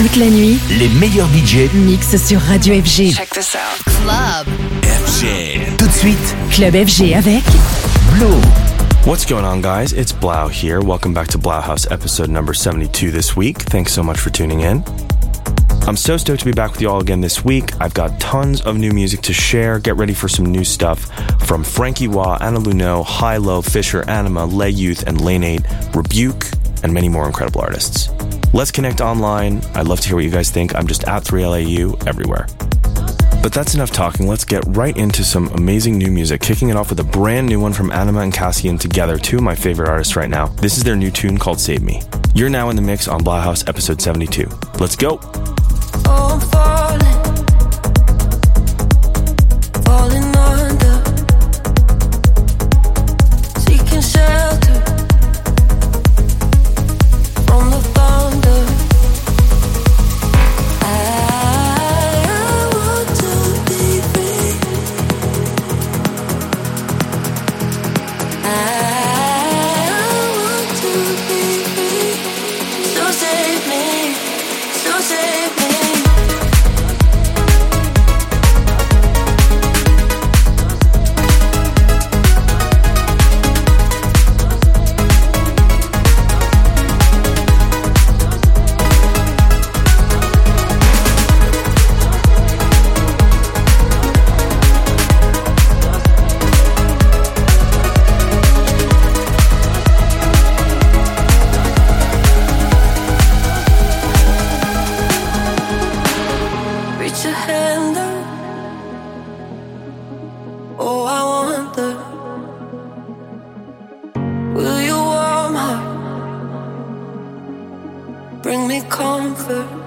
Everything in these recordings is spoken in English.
Toute la nuit, les meilleurs DJs mixent sur Radio FG. Check this out. Club. FG. Tout de suite, Club FG avec 3LAU. What's going on, guys? It's 3LAU here. Welcome back to Blau House episode number 72 this week. Thanks so much for tuning in. I'm so stoked to be back with you all again this week. I've got tons of new music to share. Get ready for some new stuff from Frankie Wah, Anna Lunoe, High Low, Fisher, Anyma, Lay Youth, and Lane 8, Rebuke, and many more incredible artists. Let's connect online. I'd love to hear what you guys think. I'm just at 3LAU everywhere. But that's enough talking. Let's get right into some amazing new music, kicking it off with a brand new one from Anyma and Cassian together, two of my favorite artists right now. This is their new tune called Save Me. You're now in the mix on Blauhaus episode 72. Let's go. Oh, comfort.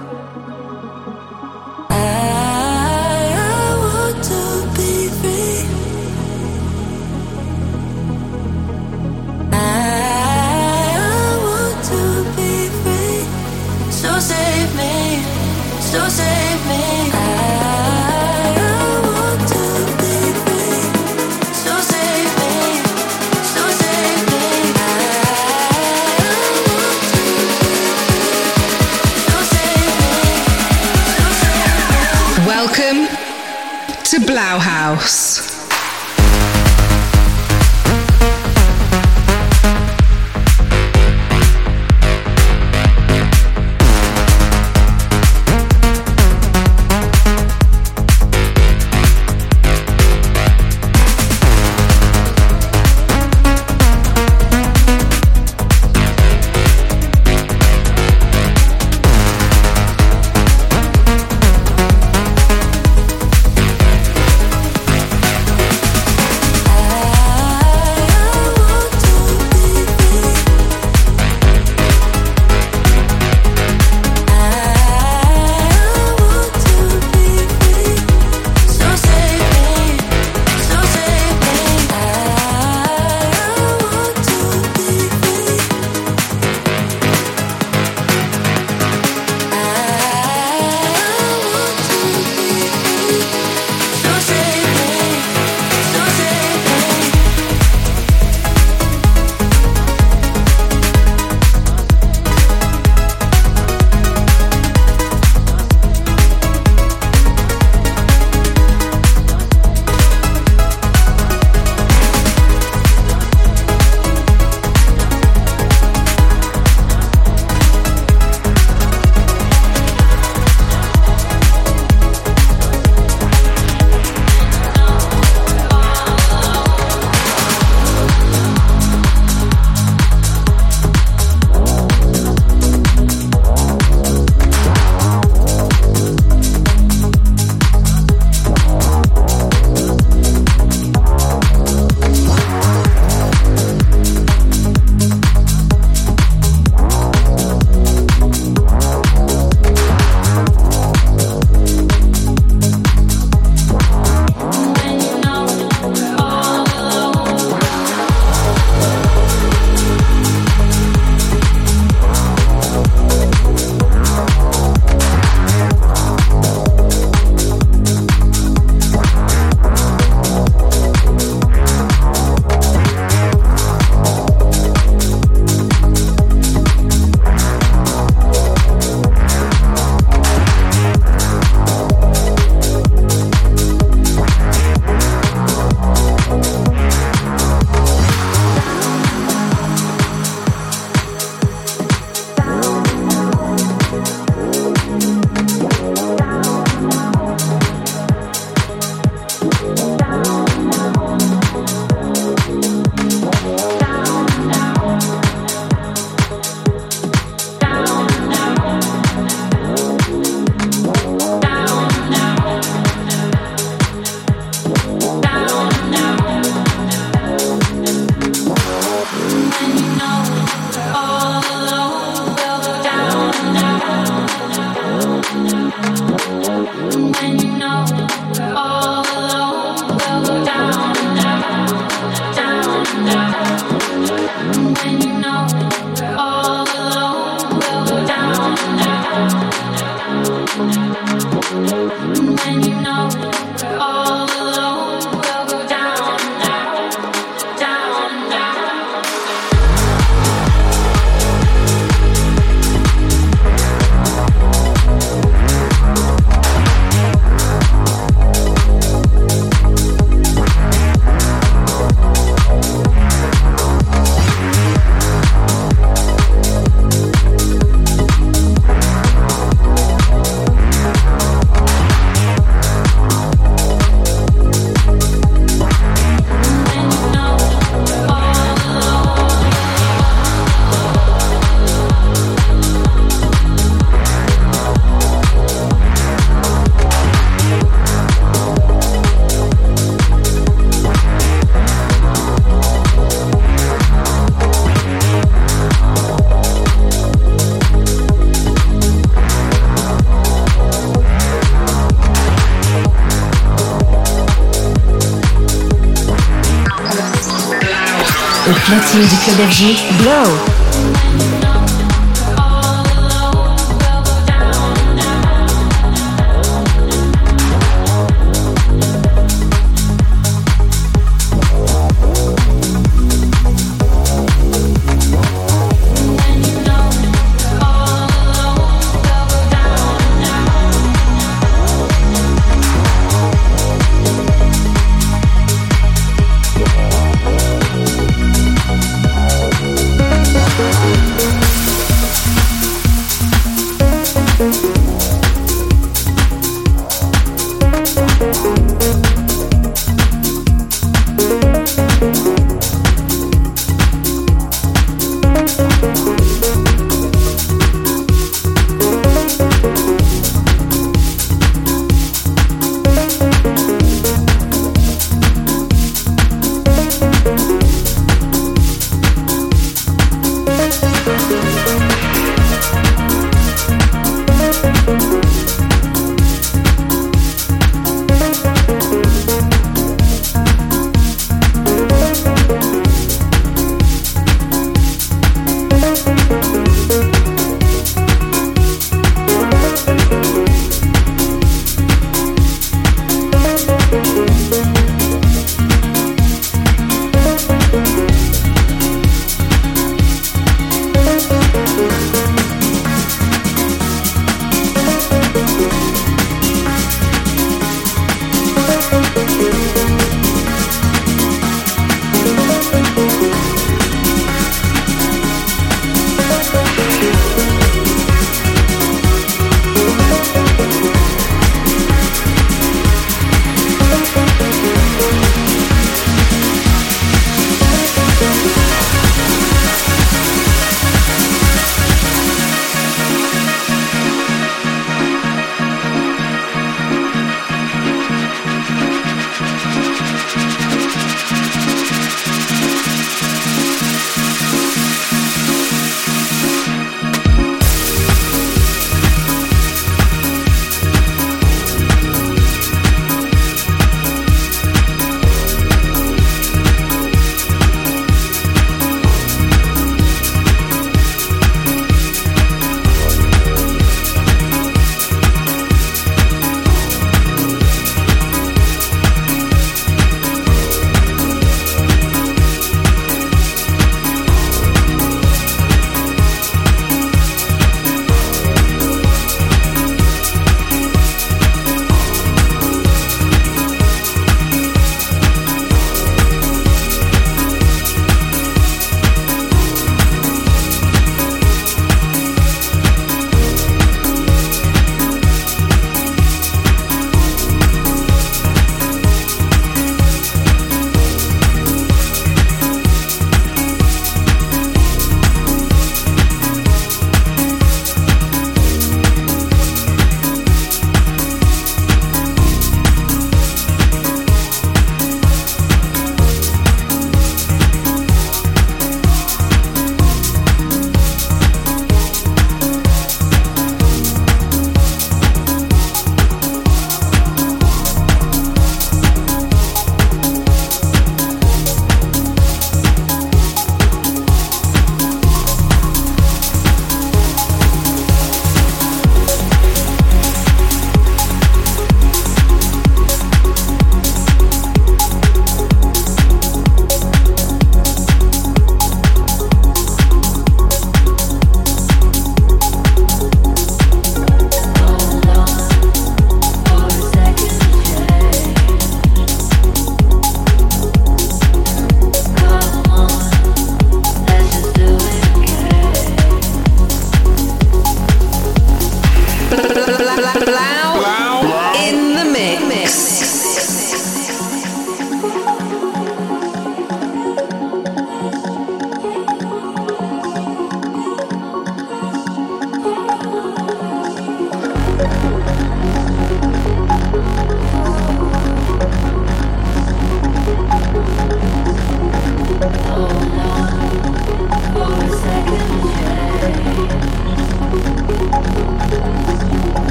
Platine du club FG, Glow.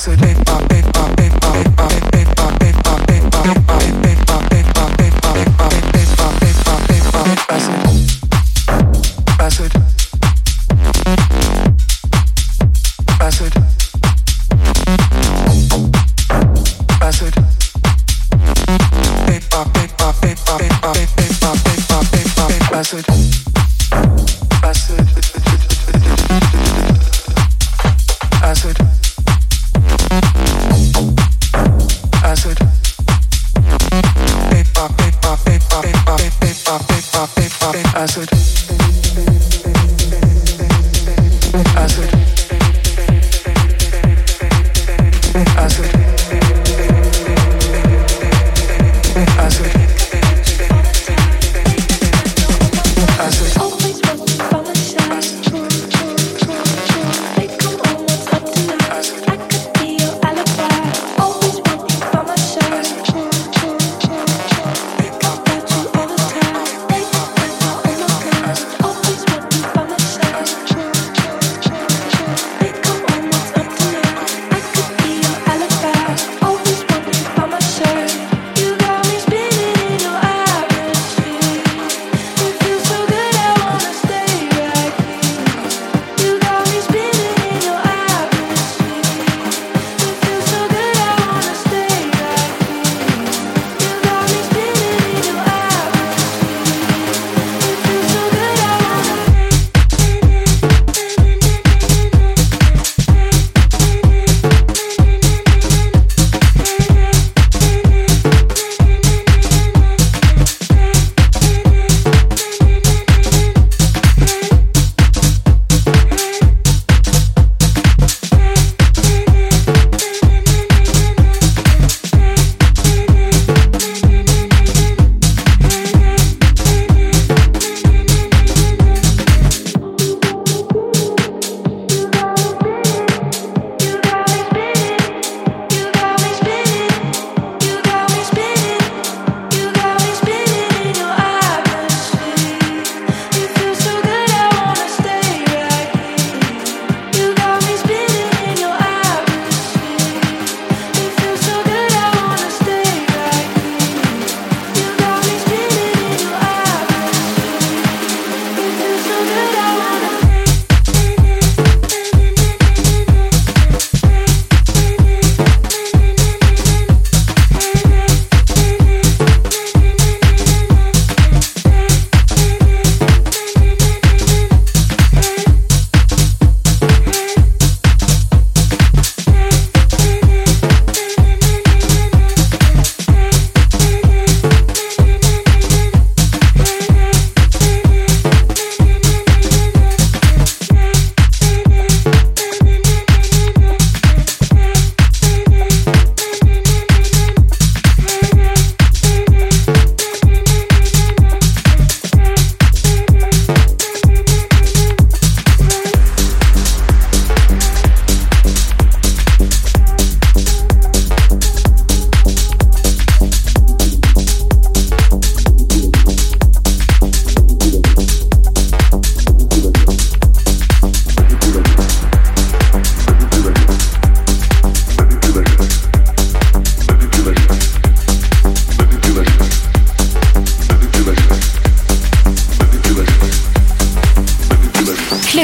soy de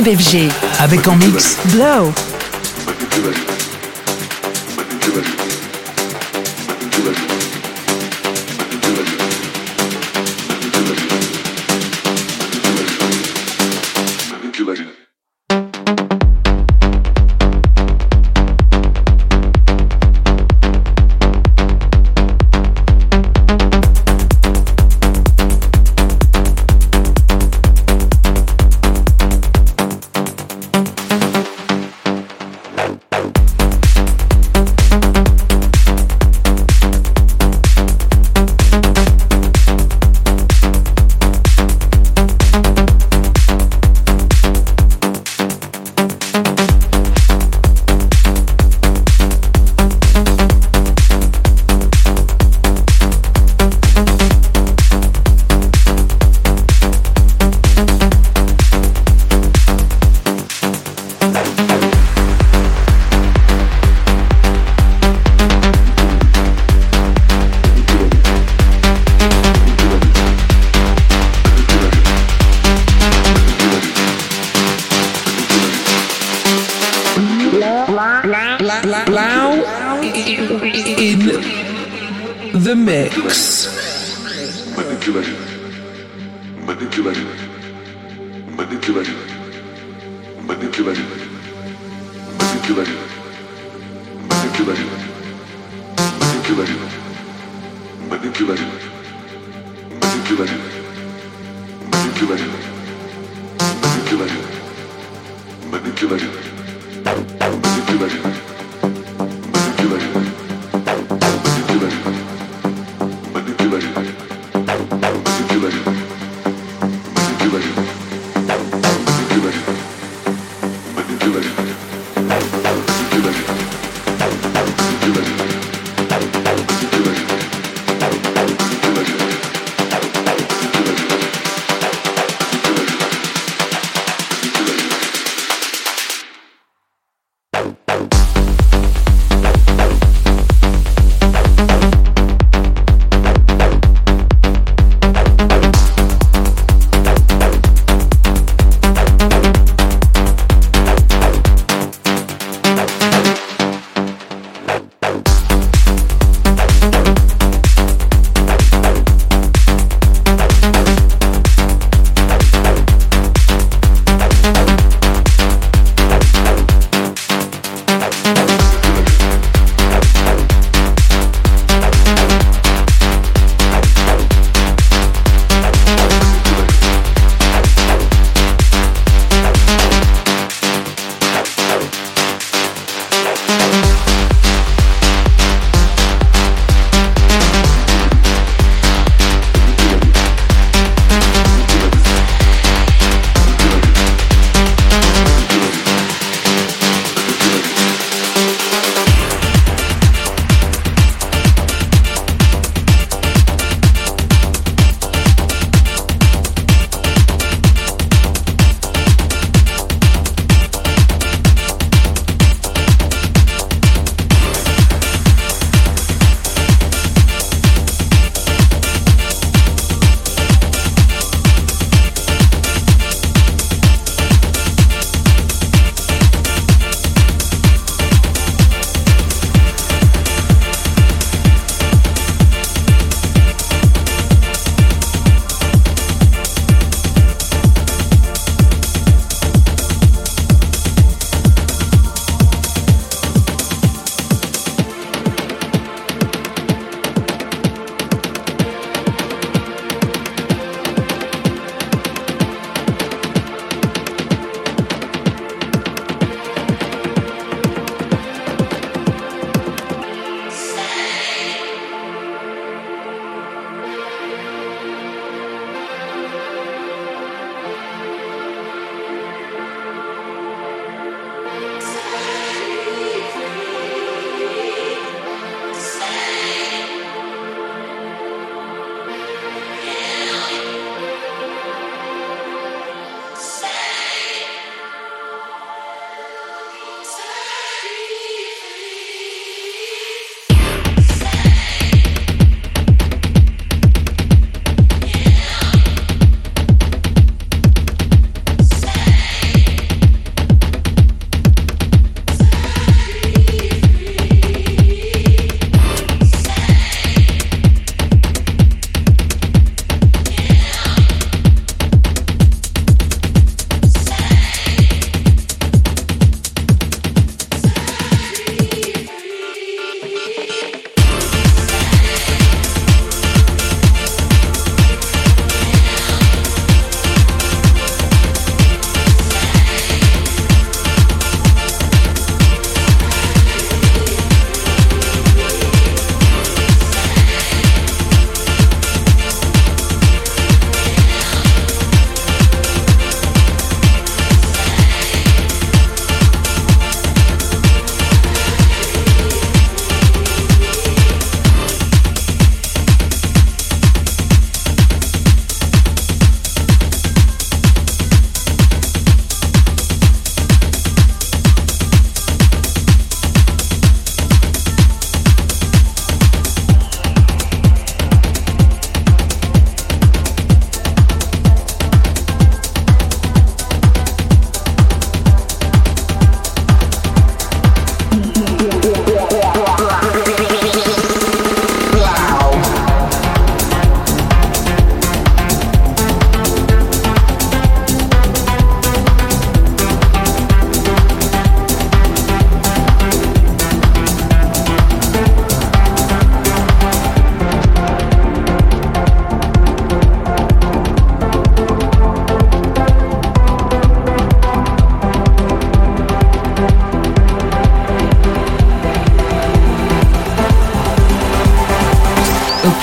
FG. Avec en mix Blow.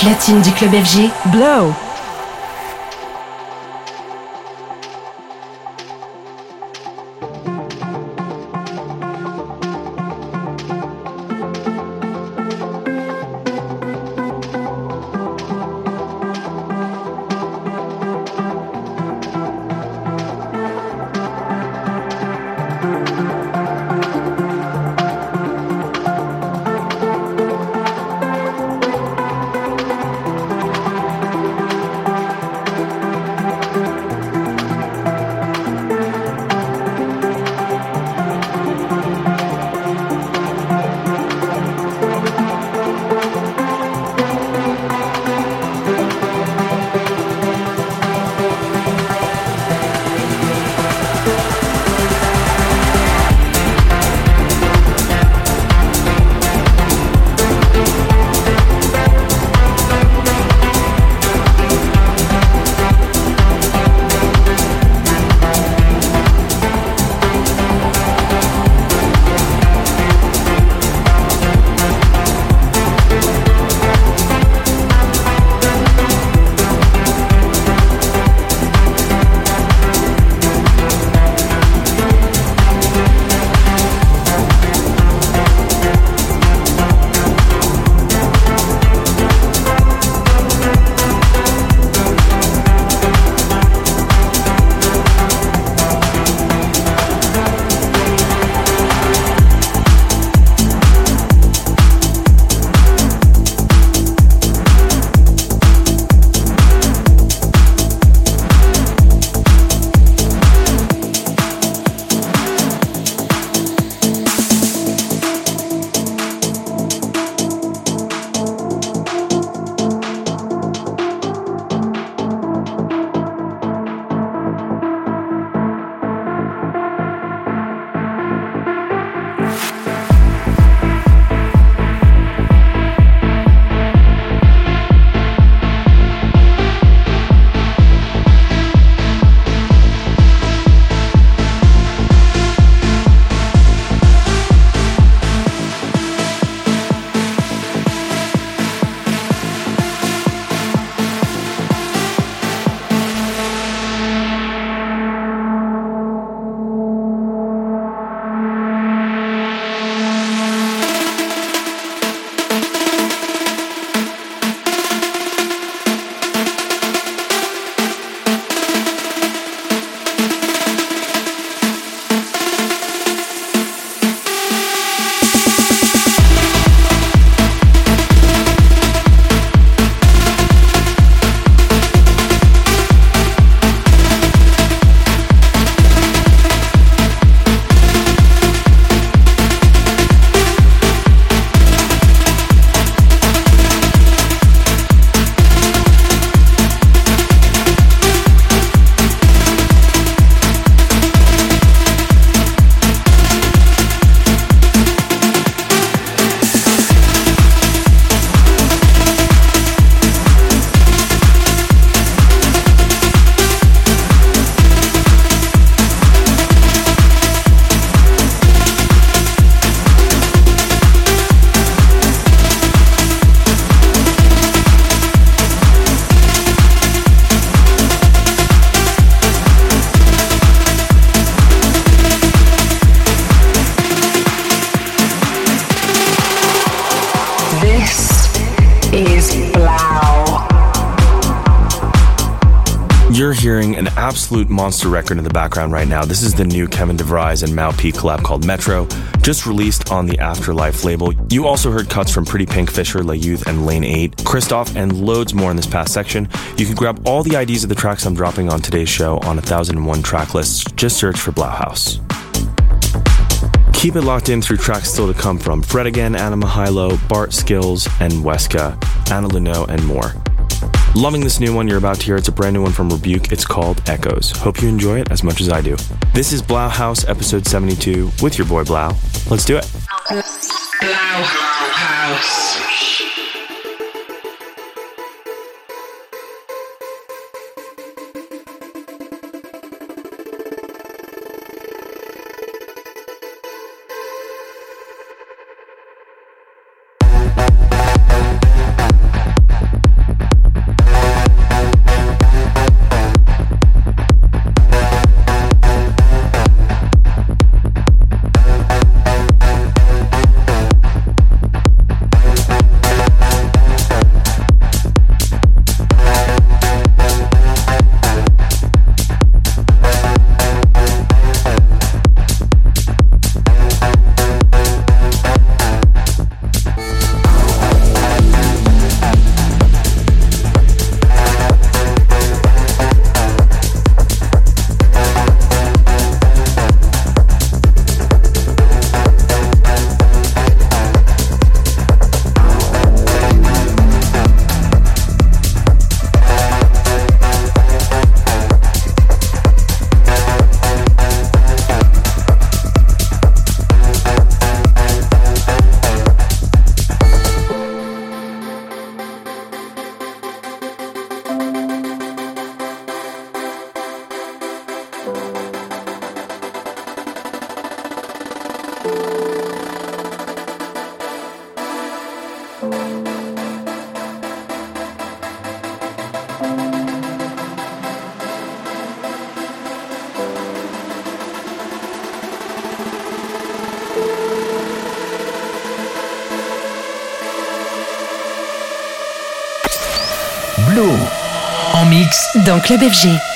Platine du club FG, Blow. Absolute monster record in the background right now. This is the new Kevin de Vries and Mau P collab called Metro, just released on the Afterlife label. You also heard cuts from Pretty Pink Fisher, La Youth, and Lane 8, Christoph, and loads more in this past section. You can grab all the IDs of the tracks I'm dropping on today's show on 1001 track lists. Just search for Blauhaus. Keep it locked in through tracks still to come from Fred again, Anna Mihailo, Bart Skils, and Weska, Anna Lunoe, and more. Loving this new one you're about to hear. It's a brand new one from Rebuke. It's called Echoes. Hope you enjoy it as much as I do. This is Blauhaus, episode 72, with your boy Blau. Let's do it. Blauhaus. Club FG.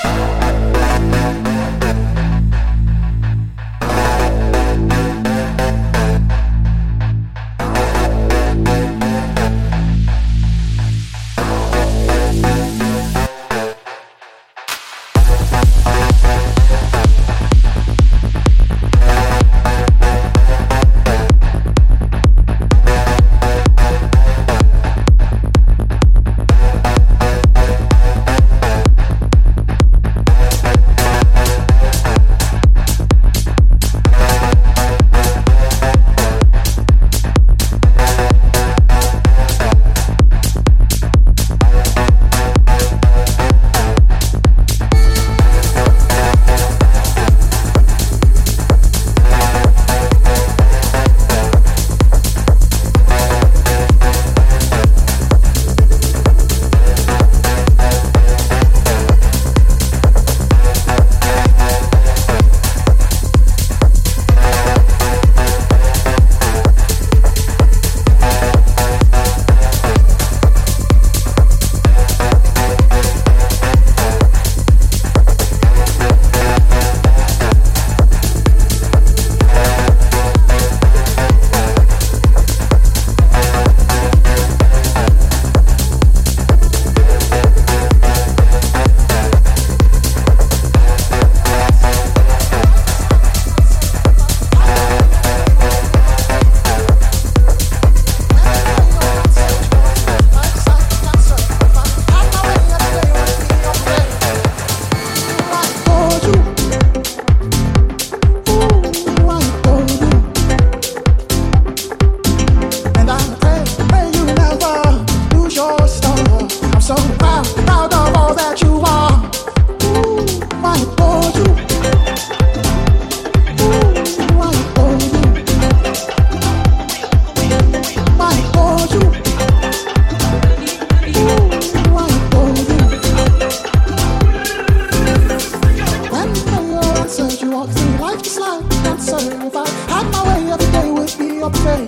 pray.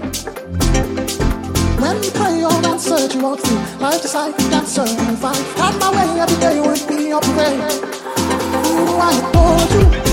When you pray or answer, you walk through life just like a dancer. If I had my way, every day would be your prayer. Who I adore you.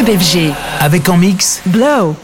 Club FG. Avec en mix Blow.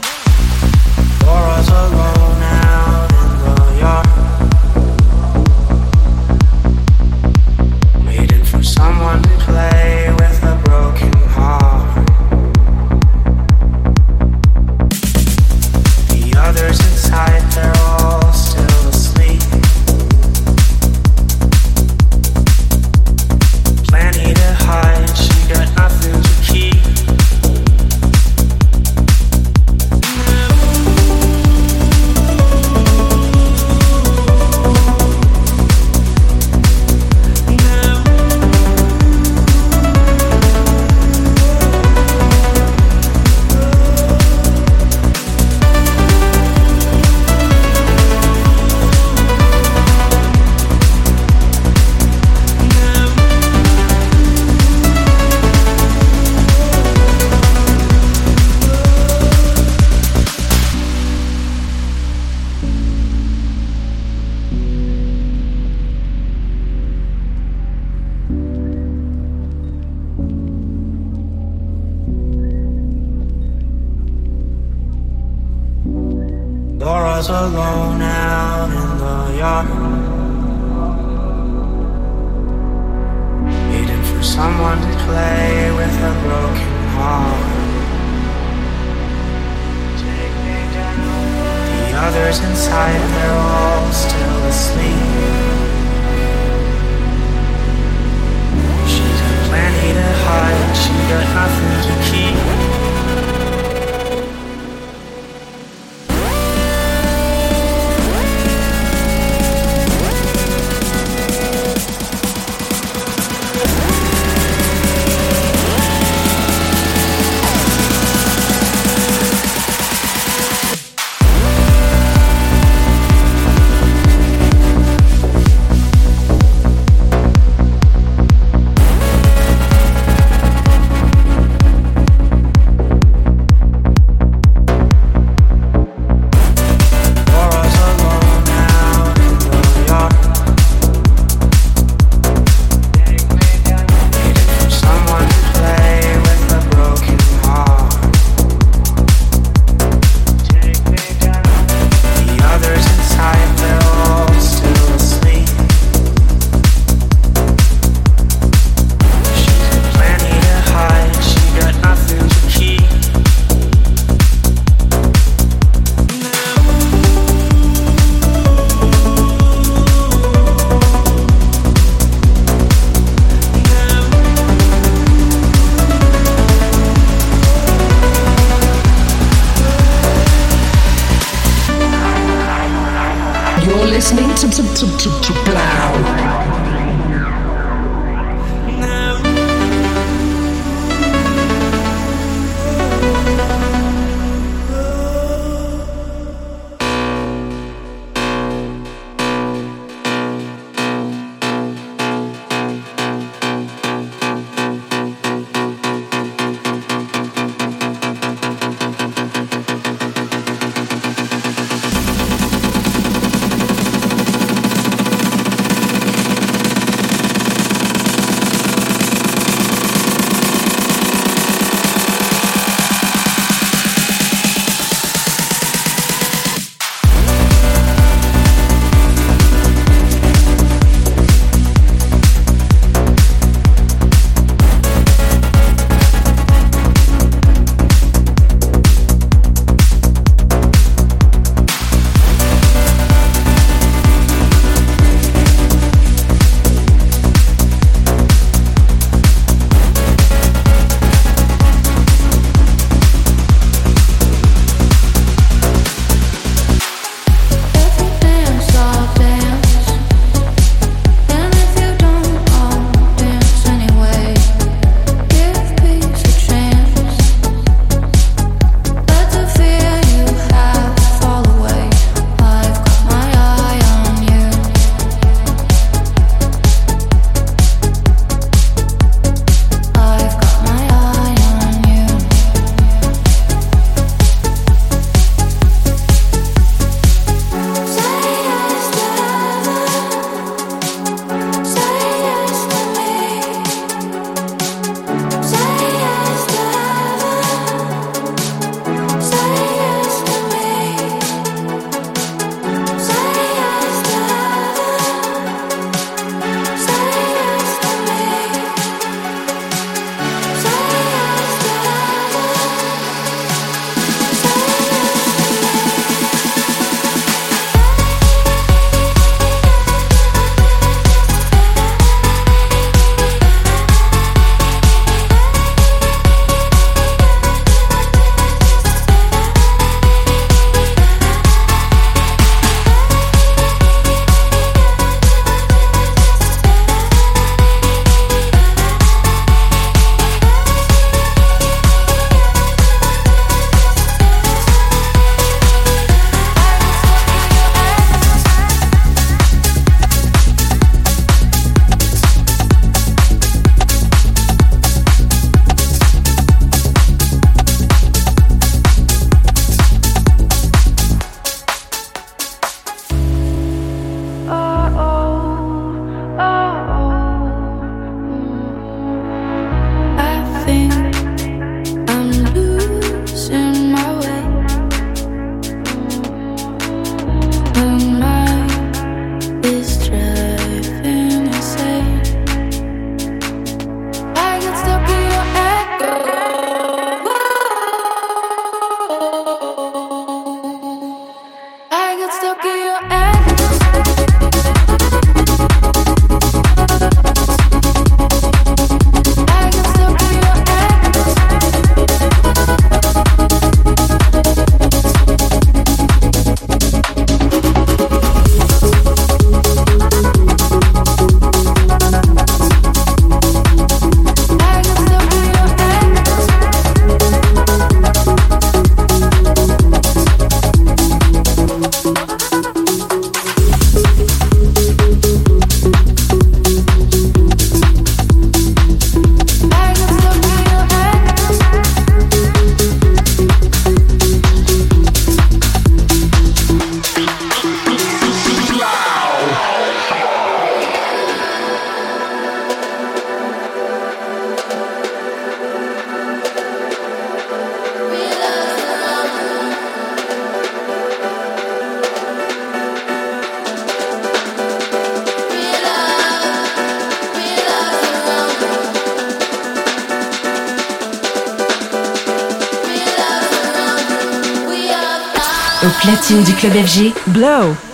Du club FG, Blow.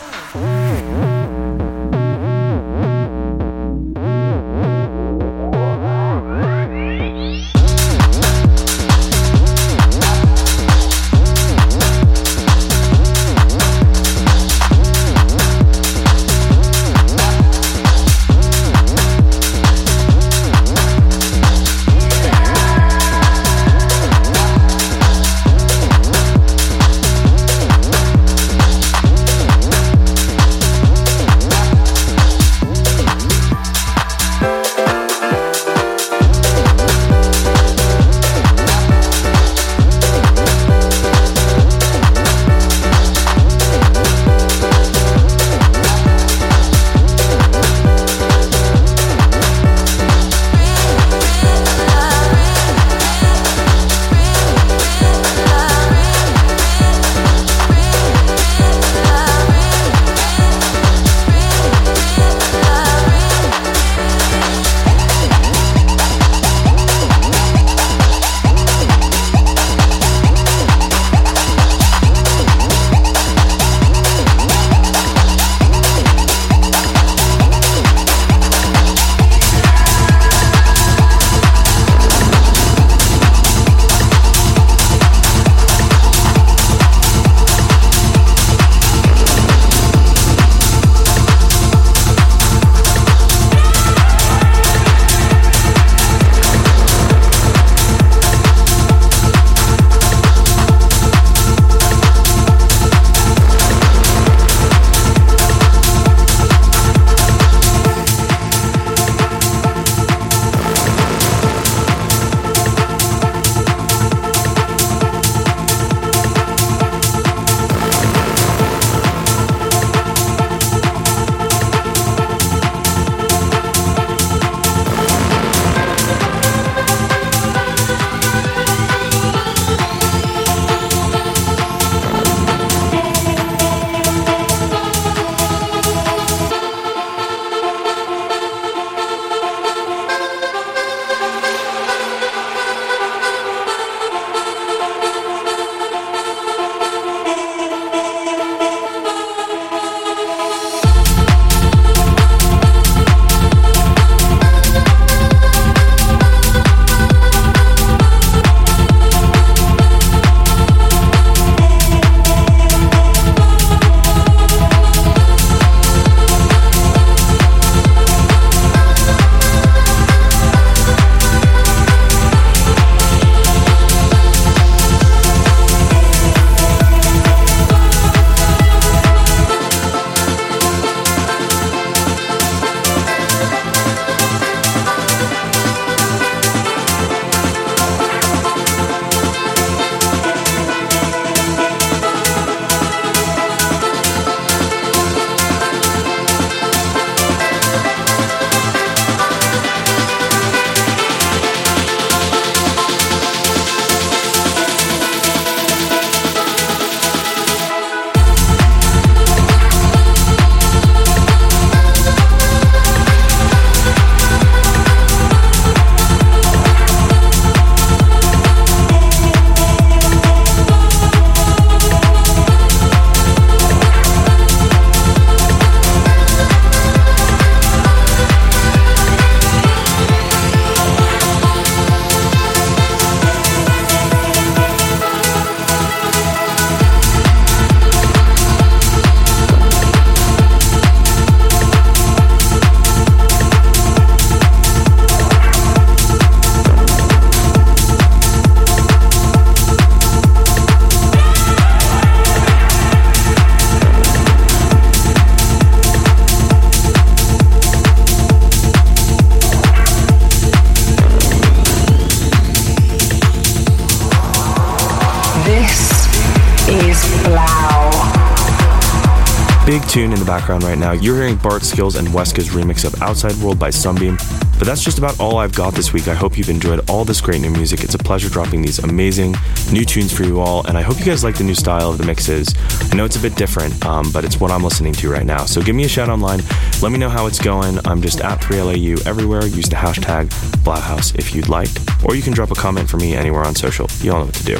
Tune in the background right now, you're hearing Bart Skils and Weska's remix of Outside World by Sunbeam. But that's just about all I've got this week. I hope you've enjoyed all this great new music. It's a pleasure dropping these amazing new tunes for you all, and I hope you guys like the new style of the mixes. I know it's a bit different, um, but it's what I'm listening to right now. So give me a shout online. Let me know how it's going. I'm just at 3LAU everywhere. Use the hashtag Blauhaus if you'd like, or you can drop a comment for me anywhere on social. You all know what to do.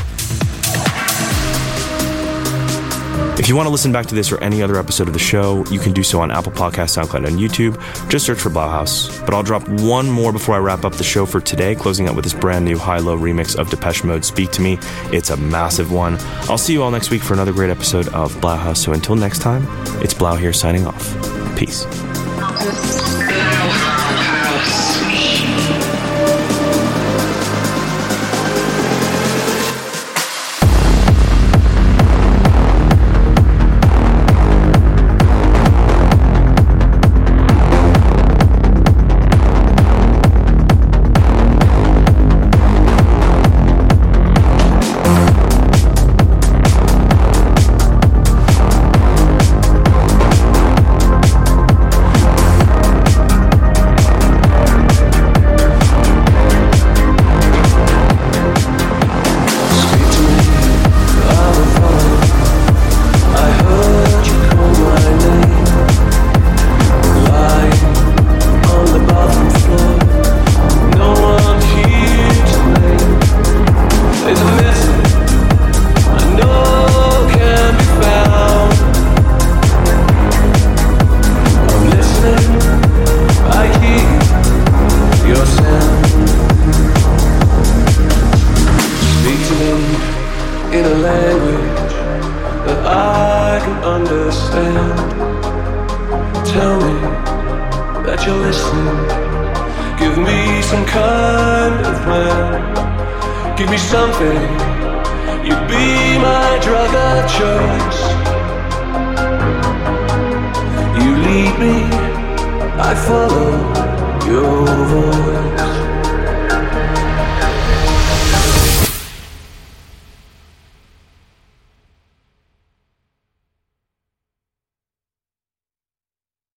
If you want to listen back to this or any other episode of the show, you can do so on Apple Podcasts, SoundCloud, and YouTube. Just search for Blauhaus. But I'll drop one more before I wrap up the show for today, closing out with this brand new HI-LO remix of Depeche Mode Speak to Me. It's a massive one. I'll see you all next week for another great episode of Blauhaus. So until next time, it's Blau here signing off. Peace.